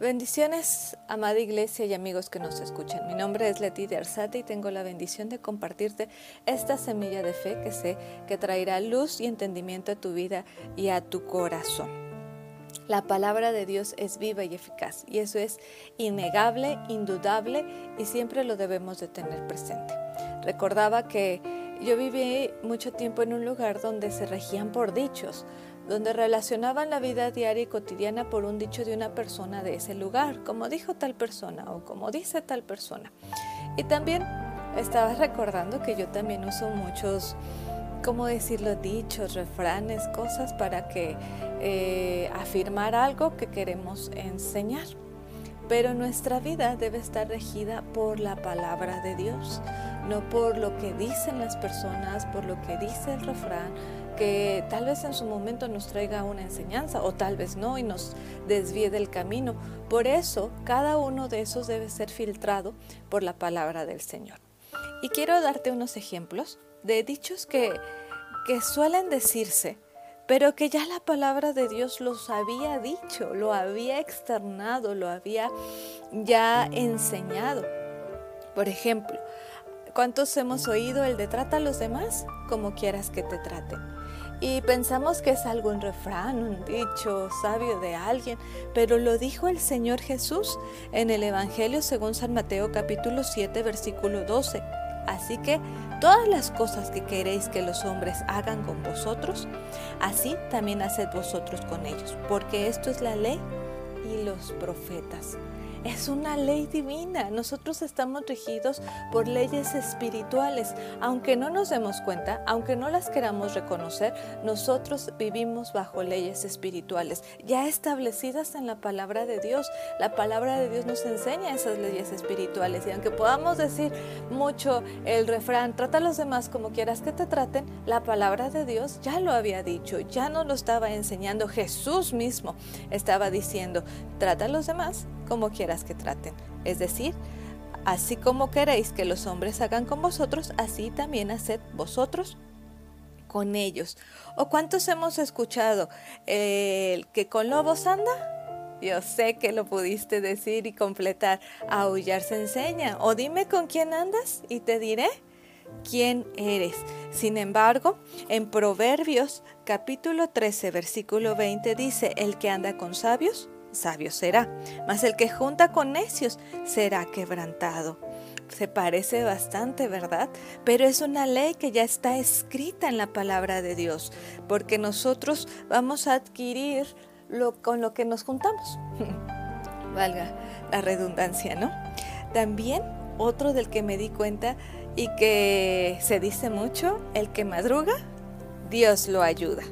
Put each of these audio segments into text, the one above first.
Bendiciones, amada iglesia y amigos que nos escuchan. Mi nombre es Leti de Arzate y tengo la bendición de compartirte esta semilla de fe que sé que traerá luz y entendimiento a tu vida y a tu corazón. La palabra de Dios es viva y eficaz y eso es innegable, indudable y siempre lo debemos de tener presente. Recordaba que yo viví mucho tiempo en un lugar donde se regían por dichos, donde relacionaban la vida diaria y cotidiana por un dicho de una persona de ese lugar, como dijo tal persona o como dice tal persona. Y también estaba recordando que yo también uso muchos, ¿cómo decirlo?, dichos, refranes, cosas para que eh, afirmar algo que queremos enseñar. Pero nuestra vida debe estar regida por la palabra de Dios, no por lo que dicen las personas, por lo que dice el refrán, que tal vez en su momento nos traiga una enseñanza o tal vez no y nos desvíe del camino. Por eso, cada uno de esos debe ser filtrado por la palabra del Señor. Y quiero darte unos ejemplos de dichos que, que suelen decirse, pero que ya la palabra de Dios los había dicho, lo había externado, lo había ya enseñado. Por ejemplo, ¿cuántos hemos oído el de trata a los demás como quieras que te traten? Y pensamos que es algún refrán, un dicho sabio de alguien, pero lo dijo el Señor Jesús en el Evangelio según San Mateo capítulo 7 versículo 12. Así que todas las cosas que queréis que los hombres hagan con vosotros, así también haced vosotros con ellos, porque esto es la ley y los profetas. Es una ley divina. Nosotros estamos regidos por leyes espirituales. Aunque no nos demos cuenta, aunque no las queramos reconocer, nosotros vivimos bajo leyes espirituales, ya establecidas en la palabra de Dios. La palabra de Dios nos enseña esas leyes espirituales. Y aunque podamos decir mucho el refrán, trata a los demás como quieras que te traten, la palabra de Dios ya lo había dicho, ya nos lo estaba enseñando. Jesús mismo estaba diciendo, trata a los demás como quieras que traten. Es decir, así como queréis que los hombres hagan con vosotros, así también haced vosotros con ellos. ¿O cuántos hemos escuchado el que con lobos anda? Yo sé que lo pudiste decir y completar. Aullar se enseña. O dime con quién andas y te diré quién eres. Sin embargo, en Proverbios capítulo 13, versículo 20 dice, el que anda con sabios, sabio será, mas el que junta con necios será quebrantado. Se parece bastante, ¿verdad? Pero es una ley que ya está escrita en la palabra de Dios, porque nosotros vamos a adquirir lo, con lo que nos juntamos. Valga la redundancia, ¿no? También otro del que me di cuenta y que se dice mucho, el que madruga, Dios lo ayuda.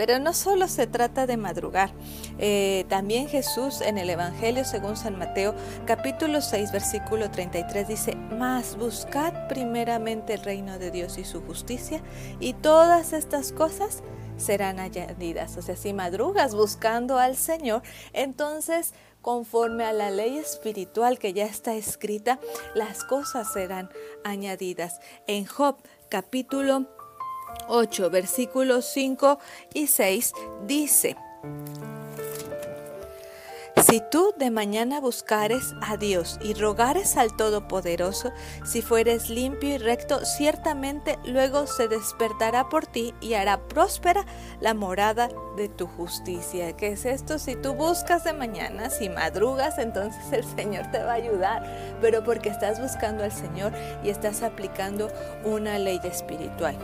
Pero no solo se trata de madrugar, eh, también Jesús en el Evangelio según San Mateo capítulo 6 versículo 33 dice, mas buscad primeramente el reino de Dios y su justicia y todas estas cosas serán añadidas. O sea, si madrugas buscando al Señor, entonces conforme a la ley espiritual que ya está escrita, las cosas serán añadidas. En Job capítulo 8, versículos 5 y 6 dice, si tú de mañana buscares a Dios y rogares al Todopoderoso, si fueres limpio y recto, ciertamente luego se despertará por ti y hará próspera la morada de tu justicia. ¿Qué es esto? Si tú buscas de mañana, si madrugas, entonces el Señor te va a ayudar, pero porque estás buscando al Señor y estás aplicando una ley espiritual.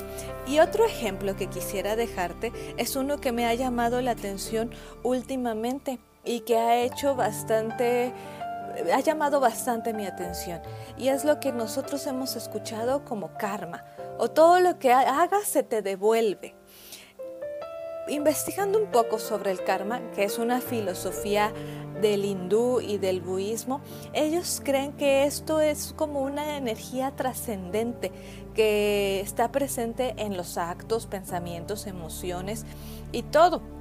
Y otro ejemplo que quisiera dejarte es uno que me ha llamado la atención últimamente y que ha hecho bastante, ha llamado bastante mi atención. Y es lo que nosotros hemos escuchado como karma, o todo lo que hagas se te devuelve. Investigando un poco sobre el karma, que es una filosofía del hindú y del budismo, ellos creen que esto es como una energía trascendente que está presente en los actos, pensamientos, emociones y todo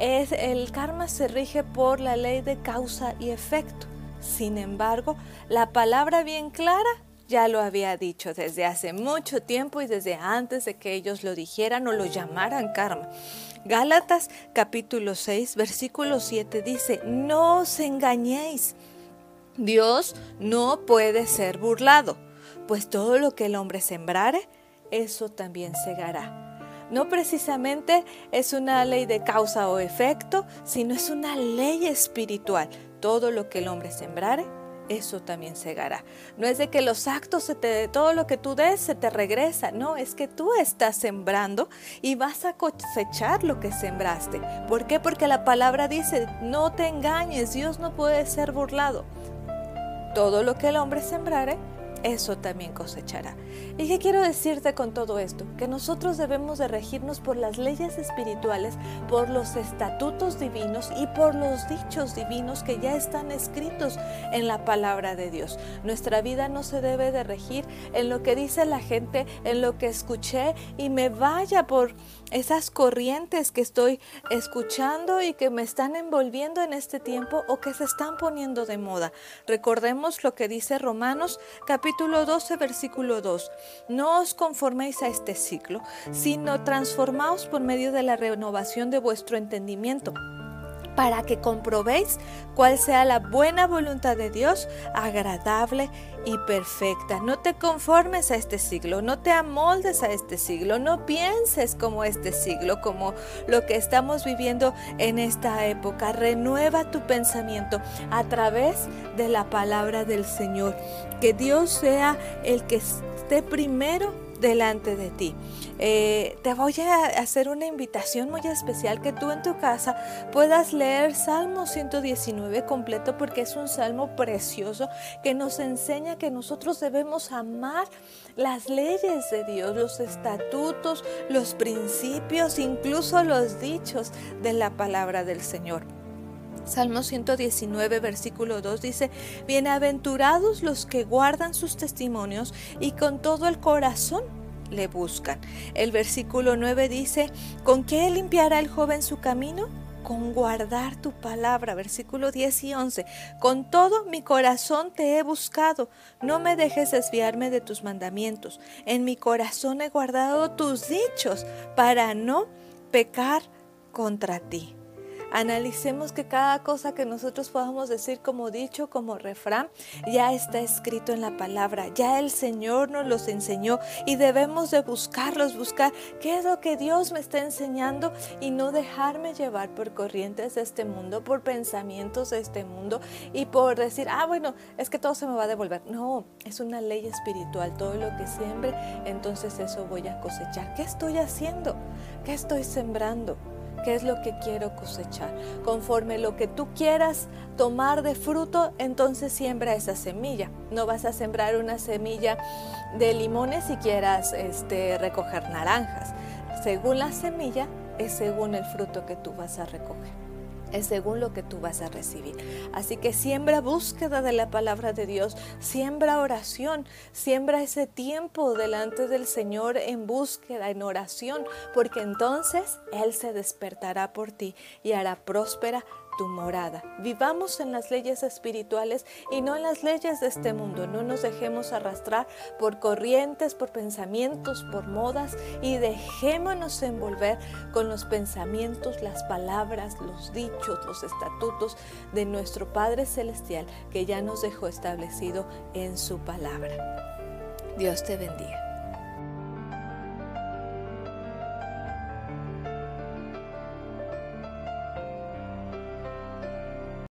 es, el karma se rige por la ley de causa y efecto. Sin embargo, la palabra bien clara ya lo había dicho desde hace mucho tiempo y desde antes de que ellos lo dijeran o lo llamaran karma. Gálatas capítulo 6, versículo 7 dice, no os engañéis, Dios no puede ser burlado, pues todo lo que el hombre sembrare, eso también segará. No precisamente es una ley de causa o efecto, sino es una ley espiritual. Todo lo que el hombre sembrare, eso también segará. No es de que los actos, se te, todo lo que tú des se te regresa, no, es que tú estás sembrando y vas a cosechar lo que sembraste. ¿Por qué? Porque la palabra dice, no te engañes, Dios no puede ser burlado. Todo lo que el hombre sembrare, eso también cosechará. ¿Y qué quiero decirte con todo esto? Que nosotros debemos de regirnos por las leyes espirituales, por los estatutos divinos y por los dichos divinos que ya están escritos en la palabra de Dios. Nuestra vida no se debe de regir en lo que dice la gente, en lo que escuché y me vaya por esas corrientes que estoy escuchando y que me están envolviendo en este tiempo o que se están poniendo de moda. Recordemos lo que dice Romanos capítulo 12 versículo 2. No os conforméis a este ciclo, sino transformaos por medio de la renovación de vuestro entendimiento para que comprobéis cuál sea la buena voluntad de Dios, agradable y perfecta. No te conformes a este siglo, no te amoldes a este siglo, no pienses como este siglo, como lo que estamos viviendo en esta época. Renueva tu pensamiento a través de la palabra del Señor. Que Dios sea el que esté primero delante de ti. Eh, te voy a hacer una invitación muy especial que tú en tu casa puedas leer Salmo 119 completo porque es un salmo precioso que nos enseña que nosotros debemos amar las leyes de Dios, los estatutos, los principios, incluso los dichos de la palabra del Señor. Salmo 119, versículo 2 dice, Bienaventurados los que guardan sus testimonios y con todo el corazón le buscan. El versículo 9 dice, ¿con qué limpiará el joven su camino? Con guardar tu palabra. Versículo 10 y 11. Con todo mi corazón te he buscado. No me dejes desviarme de tus mandamientos. En mi corazón he guardado tus dichos para no pecar contra ti. Analicemos que cada cosa que nosotros podamos decir como dicho, como refrán, ya está escrito en la palabra. Ya el Señor nos los enseñó y debemos de buscarlos, buscar qué es lo que Dios me está enseñando y no dejarme llevar por corrientes de este mundo, por pensamientos de este mundo y por decir, ah, bueno, es que todo se me va a devolver. No, es una ley espiritual. Todo lo que siembre, entonces eso voy a cosechar. ¿Qué estoy haciendo? ¿Qué estoy sembrando? Qué es lo que quiero cosechar. Conforme lo que tú quieras tomar de fruto, entonces siembra esa semilla. No vas a sembrar una semilla de limones si quieras este, recoger naranjas. Según la semilla, es según el fruto que tú vas a recoger es según lo que tú vas a recibir. Así que siembra búsqueda de la palabra de Dios, siembra oración, siembra ese tiempo delante del Señor en búsqueda, en oración, porque entonces Él se despertará por ti y hará próspera tu morada. Vivamos en las leyes espirituales y no en las leyes de este mundo. No nos dejemos arrastrar por corrientes, por pensamientos, por modas y dejémonos envolver con los pensamientos, las palabras, los dichos, los estatutos de nuestro Padre Celestial que ya nos dejó establecido en su palabra. Dios te bendiga.